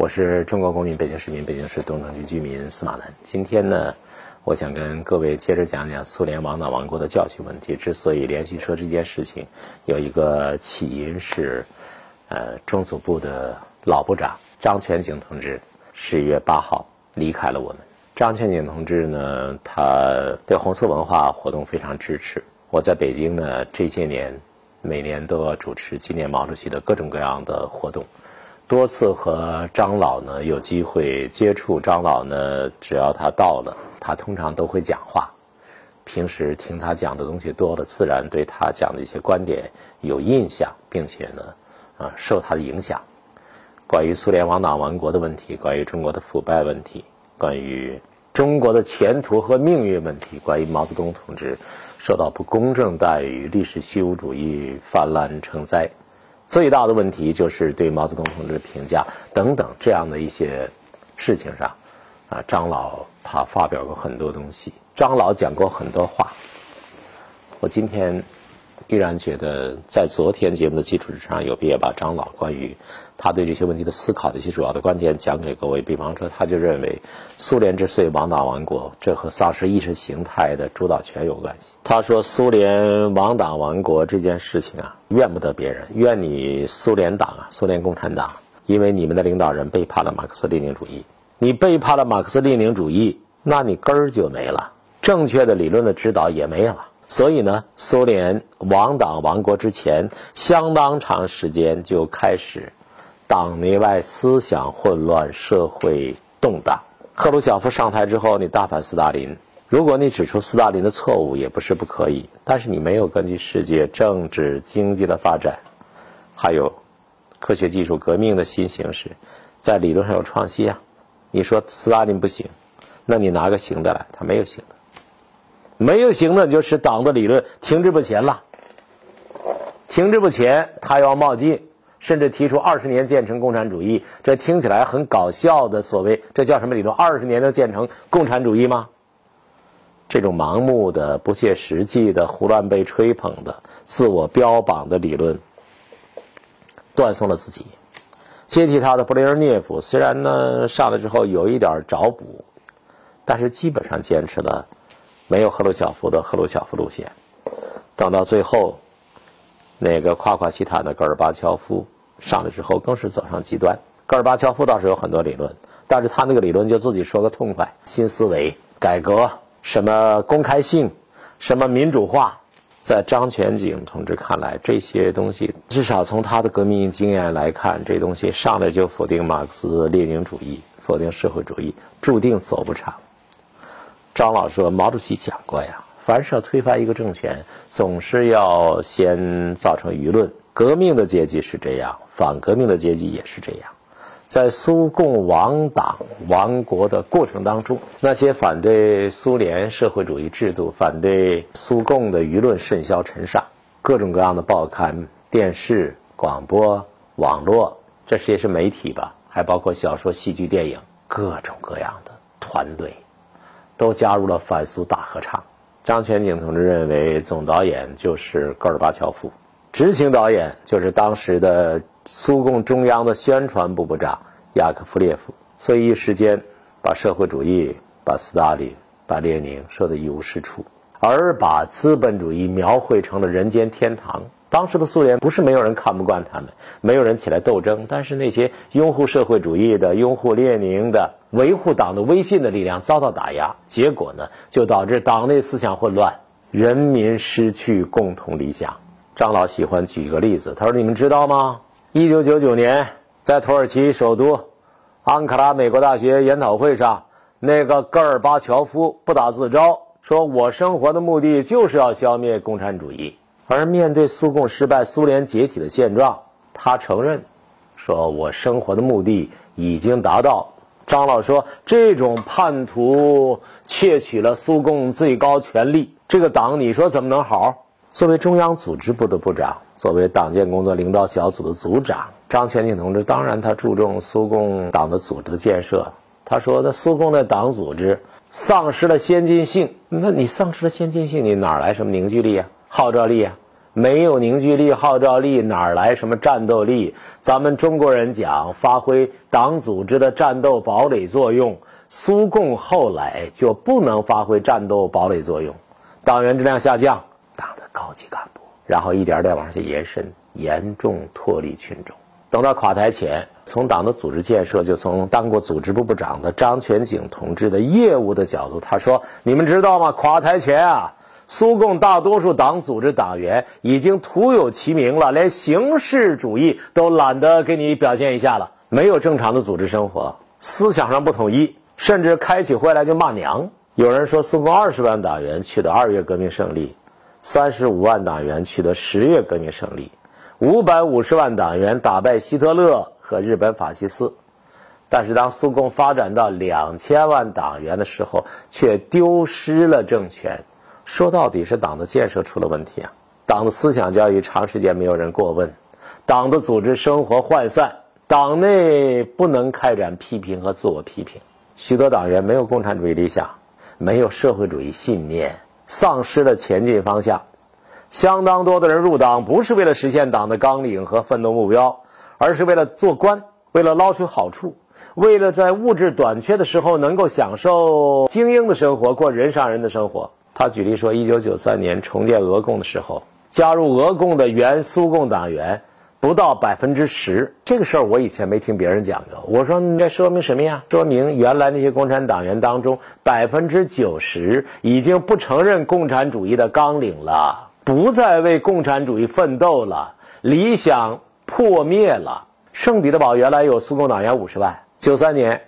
我是中国公民、北京市民、北京市东城区居民司马南。今天呢，我想跟各位接着讲讲苏联亡党亡国的教训问题。之所以连续说这件事情，有一个起因是，呃，中组部的老部长张全景同志十一月八号离开了我们。张全景同志呢，他对红色文化活动非常支持。我在北京呢，这些年每年都要主持纪念毛主席的各种各样的活动。多次和张老呢有机会接触，张老呢只要他到了，他通常都会讲话。平时听他讲的东西多了，自然对他讲的一些观点有印象，并且呢，啊受他的影响。关于苏联亡党亡国的问题，关于中国的腐败问题，关于中国的前途和命运问题，关于毛泽东同志受到不公正待遇、历史虚无主义泛滥成灾。最大的问题就是对毛泽东同志的评价等等这样的一些事情上，啊，张老他发表过很多东西，张老讲过很多话。我今天依然觉得，在昨天节目的基础之上，有必要把张老关于他对这些问题的思考的一些主要的观点讲给各位。比方说，他就认为苏联之所以亡党亡国，这和丧失意识形态的主导权有关系。他说，苏联亡党亡国这件事情啊，怨不得别人，怨你苏联党啊，苏联共产党，因为你们的领导人背叛了马克思列宁主义。你背叛了马克思列宁主义，那你根儿就没了，正确的理论的指导也没了。所以呢，苏联亡党亡国之前，相当长时间就开始党内外思想混乱，社会动荡。赫鲁晓夫上台之后，你大反斯大林。如果你指出斯大林的错误，也不是不可以，但是你没有根据世界政治经济的发展，还有科学技术革命的新形势，在理论上有创新啊。你说斯大林不行，那你拿个行的来，他没有行的。没有行的，就使党的理论停滞不前了。停滞不前，他要冒进，甚至提出二十年建成共产主义，这听起来很搞笑的所谓，这叫什么理论？二十年能建成共产主义吗？这种盲目的、不切实际的、胡乱被吹捧的、自我标榜的理论，断送了自己。接替他的布雷尔涅夫虽然呢上来之后有一点找补，但是基本上坚持了。没有赫鲁晓夫的赫鲁晓夫路线，等到最后，那个夸夸其谈的戈尔巴乔夫上来之后，更是走上极端。戈尔巴乔夫倒是有很多理论，但是他那个理论就自己说个痛快：新思维、改革、什么公开性、什么民主化。在张全景同志看来，这些东西至少从他的革命经验来看，这东西上来就否定马克思列宁主义，否定社会主义，注定走不长。张老说：“毛主席讲过呀，凡是要推翻一个政权，总是要先造成舆论。革命的阶级是这样，反革命的阶级也是这样。在苏共亡党亡国的过程当中，那些反对苏联社会主义制度、反对苏共的舆论甚嚣尘上，各种各样的报刊、电视、广播、网络，这些是媒体吧？还包括小说、戏剧、电影，各种各样的团队。”都加入了反苏大合唱。张全景同志认为，总导演就是戈尔巴乔夫，执行导演就是当时的苏共中央的宣传部部长雅科夫列夫。所以一时间，把社会主义、把斯大林、把列宁说得一无是处，而把资本主义描绘成了人间天堂。当时的苏联不是没有人看不惯他们，没有人起来斗争，但是那些拥护社会主义的、拥护列宁的、维护党的威信的力量遭到打压，结果呢，就导致党内思想混乱，人民失去共同理想。张老喜欢举一个例子，他说：“你们知道吗？一九九九年在土耳其首都安卡拉美国大学研讨会上，那个戈尔巴乔夫不打自招，说我生活的目的就是要消灭共产主义。”而面对苏共失败、苏联解体的现状，他承认，说我生活的目的已经达到。张老说，这种叛徒窃取了苏共最高权力，这个党你说怎么能好？作为中央组织部的部长，作为党建工作领导小组的组长，张全景同志当然他注重苏共党的组织建设。他说，那苏共的党组织丧失了先进性，那你丧失了先进性，你哪来什么凝聚力啊？号召力啊！没有凝聚力、号召力，哪来什么战斗力？咱们中国人讲发挥党组织的战斗堡垒作用，苏共后来就不能发挥战斗堡垒作用，党员质量下降，党的高级干部，然后一点点往下延伸，严重脱离群众。等到垮台前，从党的组织建设，就从当过组织部部长的张全景同志的业务的角度，他说：“你们知道吗？垮台前啊，苏共大多数党组织党员已经徒有其名了，连形式主义都懒得给你表现一下了，没有正常的组织生活，思想上不统一，甚至开起会来就骂娘。有人说，苏共二十万党员取得二月革命胜利，三十五万党员取得十月革命胜利。”五百五十万党员打败希特勒和日本法西斯，但是当苏共发展到两千万党员的时候，却丢失了政权。说到底是党的建设出了问题啊！党的思想教育长时间没有人过问，党的组织生活涣散，党内不能开展批评和自我批评，许多党员没有共产主义理想，没有社会主义信念，丧失了前进方向。相当多的人入党不是为了实现党的纲领和奋斗目标，而是为了做官，为了捞取好处，为了在物质短缺的时候能够享受精英的生活，过人上人的生活。他举例说，一九九三年重建俄共的时候，加入俄共的原苏共党员不到百分之十。这个事儿我以前没听别人讲过。我说，这说明什么呀？说明原来那些共产党员当中，百分之九十已经不承认共产主义的纲领了。不再为共产主义奋斗了，理想破灭了。圣彼得堡原来有苏共党员五十万，九三年，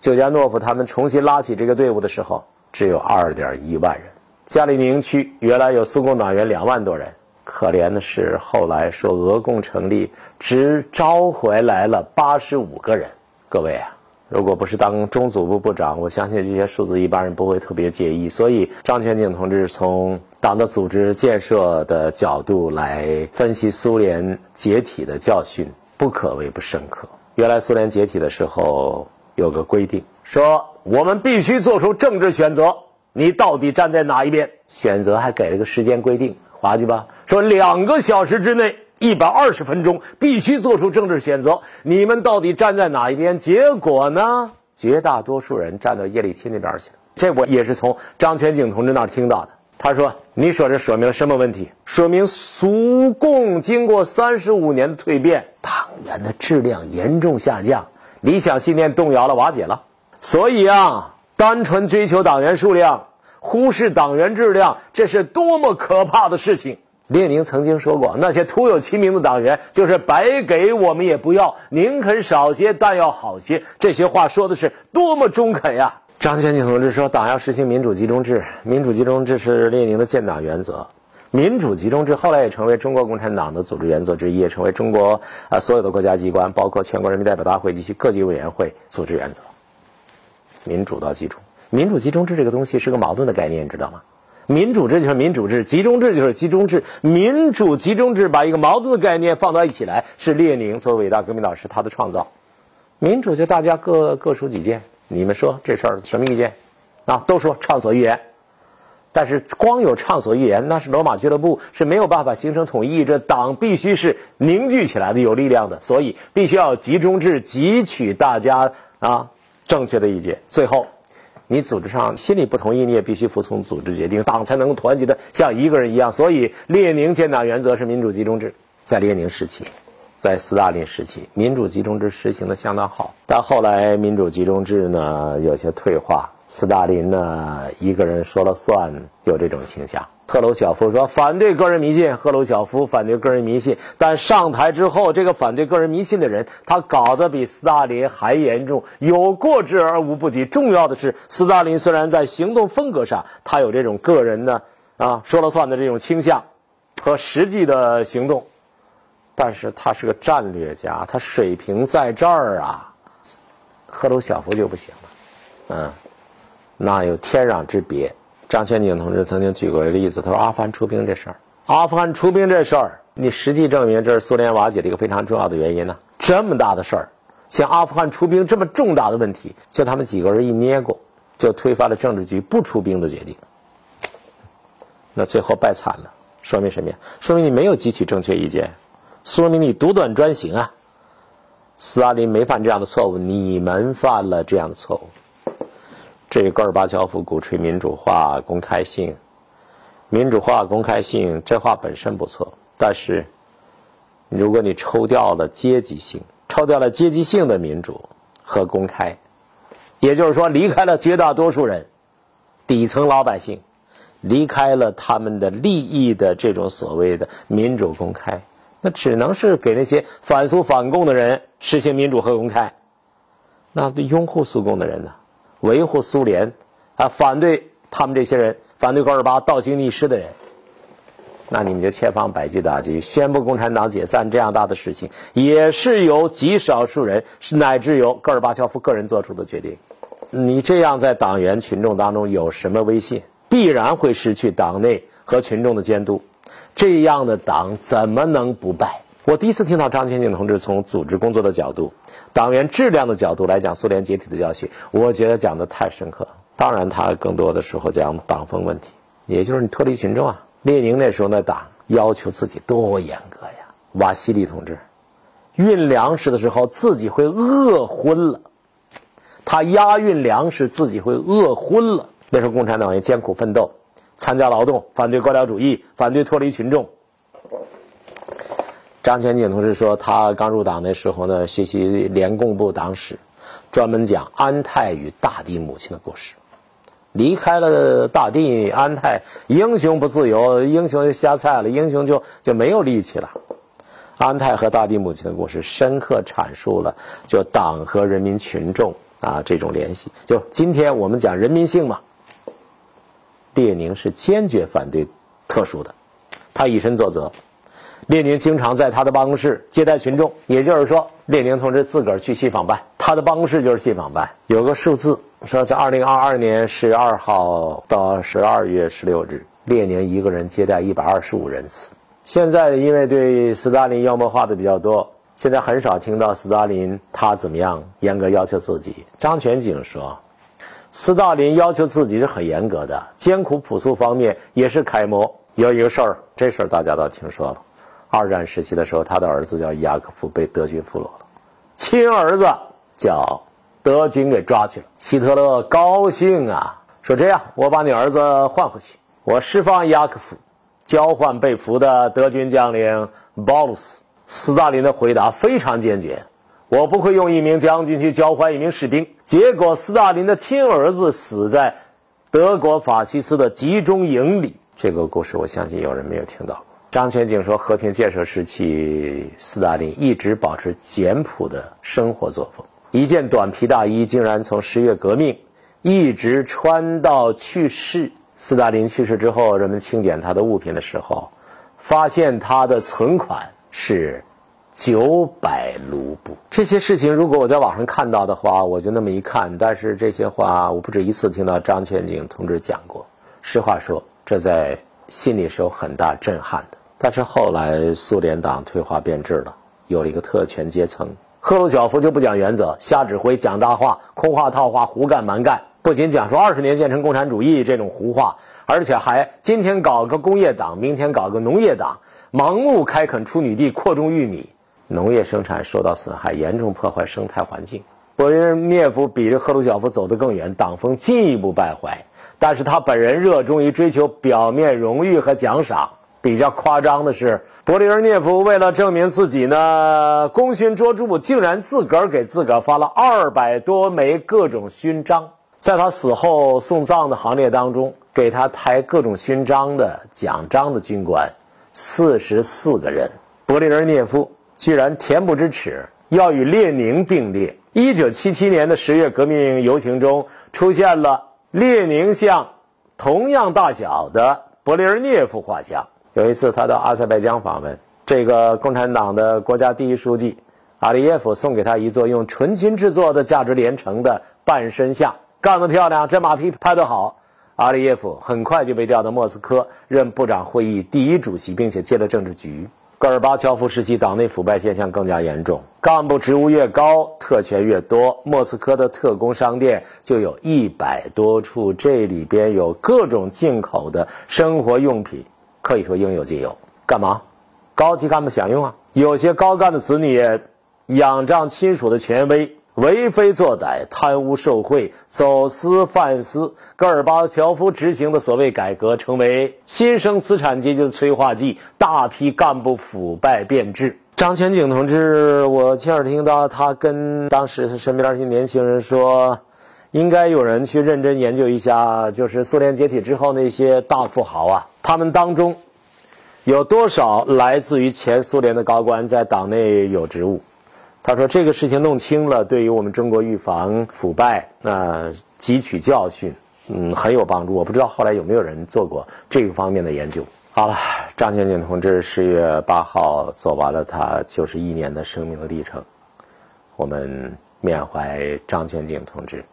久加诺夫他们重新拉起这个队伍的时候，只有二点一万人。加里宁区原来有苏共党员两万多人，可怜的是后来说俄共成立，只招回来了八十五个人。各位啊。如果不是当中组部部长，我相信这些数字一般人不会特别介意。所以张全景同志从党的组织建设的角度来分析苏联解体的教训，不可谓不深刻。原来苏联解体的时候有个规定，说我们必须做出政治选择，你到底站在哪一边？选择还给了个时间规定，滑稽吧？说两个小时之内。一百二十分钟必须做出政治选择，你们到底站在哪一边？结果呢？绝大多数人站到叶利钦那边去了。这我也是从张全景同志那儿听到的。他说：“你说这说明了什么问题？说明苏共经过三十五年的蜕变，党员的质量严重下降，理想信念动摇了、瓦解了。所以啊，单纯追求党员数量，忽视党员质量，这是多么可怕的事情！”列宁曾经说过：“那些徒有其名的党员，就是白给我们也不要，宁肯少些，但要好些。”这些话说的是多么中肯呀！张全景同志说：“党要实行民主集中制，民主集中制是列宁的建党原则。民主集中制后来也成为中国共产党的组织原则之一，也成为中国啊所有的国家机关，包括全国人民代表大会及其各级委员会组织原则。民主到集中，民主集中制这个东西是个矛盾的概念，你知道吗？”民主制就是民主制，集中制就是集中制。民主集中制把一个矛盾的概念放到一起来，是列宁作为伟大革命导师他的创造。民主就大家各各抒己见，你们说这事儿什么意见？啊，都说畅所欲言。但是光有畅所欲言，那是罗马俱乐部是没有办法形成统一。这党必须是凝聚起来的，有力量的，所以必须要集中制，汲取大家啊正确的意见，最后。你组织上心里不同意，你也必须服从组织决定，党才能够团结的像一个人一样。所以，列宁建党原则是民主集中制。在列宁时期，在斯大林时期，民主集中制实行的相当好。但后来，民主集中制呢有些退化。斯大林呢，一个人说了算，有这种倾向。赫鲁晓夫说反对个人迷信，赫鲁晓夫反对个人迷信，但上台之后，这个反对个人迷信的人，他搞得比斯大林还严重，有过之而无不及。重要的是，斯大林虽然在行动风格上，他有这种个人呢啊说了算的这种倾向和实际的行动，但是他是个战略家，他水平在这儿啊，赫鲁晓夫就不行了，嗯。那有天壤之别。张全景同志曾经举过一个例子，他说：“阿富汗出兵这事儿，阿富汗出兵这事儿，你实际证明这是苏联瓦解的一个非常重要的原因呢。这么大的事儿，像阿富汗出兵这么重大的问题，就他们几个人一捏过，就推翻了政治局不出兵的决定。那最后败惨了，说明什么呀？说明你没有汲取正确意见，说明你独断专行啊！斯大林没犯这样的错误，你们犯了这样的错误。这个戈尔巴乔夫鼓吹民主化、公开性，民主化、公开性，这话本身不错，但是如果你抽掉了阶级性，抽掉了阶级性的民主和公开，也就是说离开了绝大多数人，底层老百姓。离开了他们的利益的这种所谓的民主公开，那只能是给那些反苏反共的人实行民主和公开。那拥护苏共的人呢？维护苏联啊，反对他们这些人，反对戈尔巴倒行逆施的人，那你们就千方百计打击，宣布共产党解散这样大的事情，也是由极少数人，乃至由戈尔巴乔夫个人做出的决定。你这样在党员群众当中有什么威信？必然会失去党内和群众的监督，这样的党怎么能不败？我第一次听到张全景同志从组织工作的角度、党员质量的角度来讲苏联解体的教训，我觉得讲的太深刻。当然，他更多的时候讲党风问题，也就是你脱离群众啊。列宁那时候那党要求自己多严格呀！瓦西里同志运粮食的时候自己会饿昏了，他押运粮食自己会饿昏了。那时候共产党员艰苦奋斗，参加劳动，反对官僚主义，反对脱离群众。张全景同志说，他刚入党的时候呢，学习联共部党史，专门讲安泰与大地母亲的故事。离开了大地，安泰英雄不自由，英雄就瞎菜了，英雄就就没有力气了。安泰和大地母亲的故事，深刻阐述了就党和人民群众啊这种联系。就今天我们讲人民性嘛。列宁是坚决反对特殊的，他以身作则。列宁经常在他的办公室接待群众，也就是说，列宁同志自个儿去信访办，他的办公室就是信访办。有个数字说，在二零二二年十月二号到十二月十六日，列宁一个人接待一百二十五人次。现在因为对斯大林妖魔化的比较多，现在很少听到斯大林他怎么样严格要求自己。张全景说。斯大林要求自己是很严格的，艰苦朴素方面也是楷模。有一个事儿，这事儿大家都听说了。二战时期的时候，他的儿子叫雅克夫被德军俘虏了，亲儿子叫德军给抓去了。希特勒高兴啊，说这样，我把你儿子换回去，我释放雅克夫，交换被俘的德军将领鲍鲁斯。斯大林的回答非常坚决。我不会用一名将军去交换一名士兵。结果，斯大林的亲儿子死在德国法西斯的集中营里。这个故事，我相信有人没有听到过。张全景说，和平建设时期，斯大林一直保持简朴的生活作风。一件短皮大衣竟然从十月革命一直穿到去世。斯大林去世之后，人们清点他的物品的时候，发现他的存款是。九百卢布，这些事情如果我在网上看到的话，我就那么一看。但是这些话我不止一次听到张全景同志讲过。实话说，这在心里是有很大震撼的。但是后来苏联党退化变质了，有了一个特权阶层。赫鲁晓夫就不讲原则，瞎指挥，讲大话，空话套话，胡干蛮干。不仅讲出二十年建成共产主义这种胡话，而且还今天搞个工业党，明天搞个农业党，盲目开垦出女地，扩种玉米。农业生产受到损害，严重破坏生态环境。勃列日涅夫比这赫鲁晓夫走得更远，党风进一步败坏。但是他本人热衷于追求表面荣誉和奖赏。比较夸张的是，勃列日涅夫为了证明自己呢功勋卓著，竟然自个儿给自个儿发了二百多枚各种勋章。在他死后送葬的行列当中，给他抬各种勋章的奖章的军官四十四个人。勃列日涅夫。居然恬不知耻，要与列宁并列。一九七七年的十月革命游行中，出现了列宁像同样大小的勃列日涅夫画像。有一次，他到阿塞拜疆访问，这个共产党的国家第一书记阿里耶夫送给他一座用纯金制作的价值连城的半身像，干得漂亮，这马屁拍得好。阿里耶夫很快就被调到莫斯科任部长会议第一主席，并且接了政治局。戈尔巴乔夫时期，党内腐败现象更加严重，干部职务越高，特权越多。莫斯科的特工商店就有一百多处，这里边有各种进口的生活用品，可以说应有尽有。干嘛？高级干部享用啊！有些高干的子女仰仗亲属的权威，为非作歹、贪污受贿、走私贩私，戈尔巴乔夫执行的所谓改革，成为新生资产阶级的催化剂，大批干部腐败变质。张全景同志，我亲耳听到他跟当时身边那些年轻人说，应该有人去认真研究一下，就是苏联解体之后那些大富豪啊，他们当中。有多少来自于前苏联的高官在党内有职务？他说这个事情弄清了，对于我们中国预防腐败、那汲取教训，嗯，很有帮助。我不知道后来有没有人做过这个方面的研究。好了，张全景同志十月八号走完了他九十一年的生命的历程，我们缅怀张全景同志，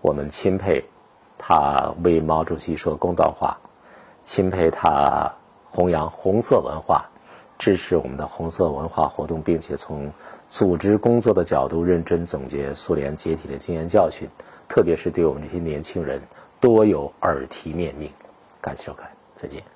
我们钦佩他为毛主席说公道话，钦佩他。弘扬红色文化，支持我们的红色文化活动，并且从组织工作的角度认真总结苏联解体的经验教训，特别是对我们这些年轻人多有耳提面命。感谢收看，再见。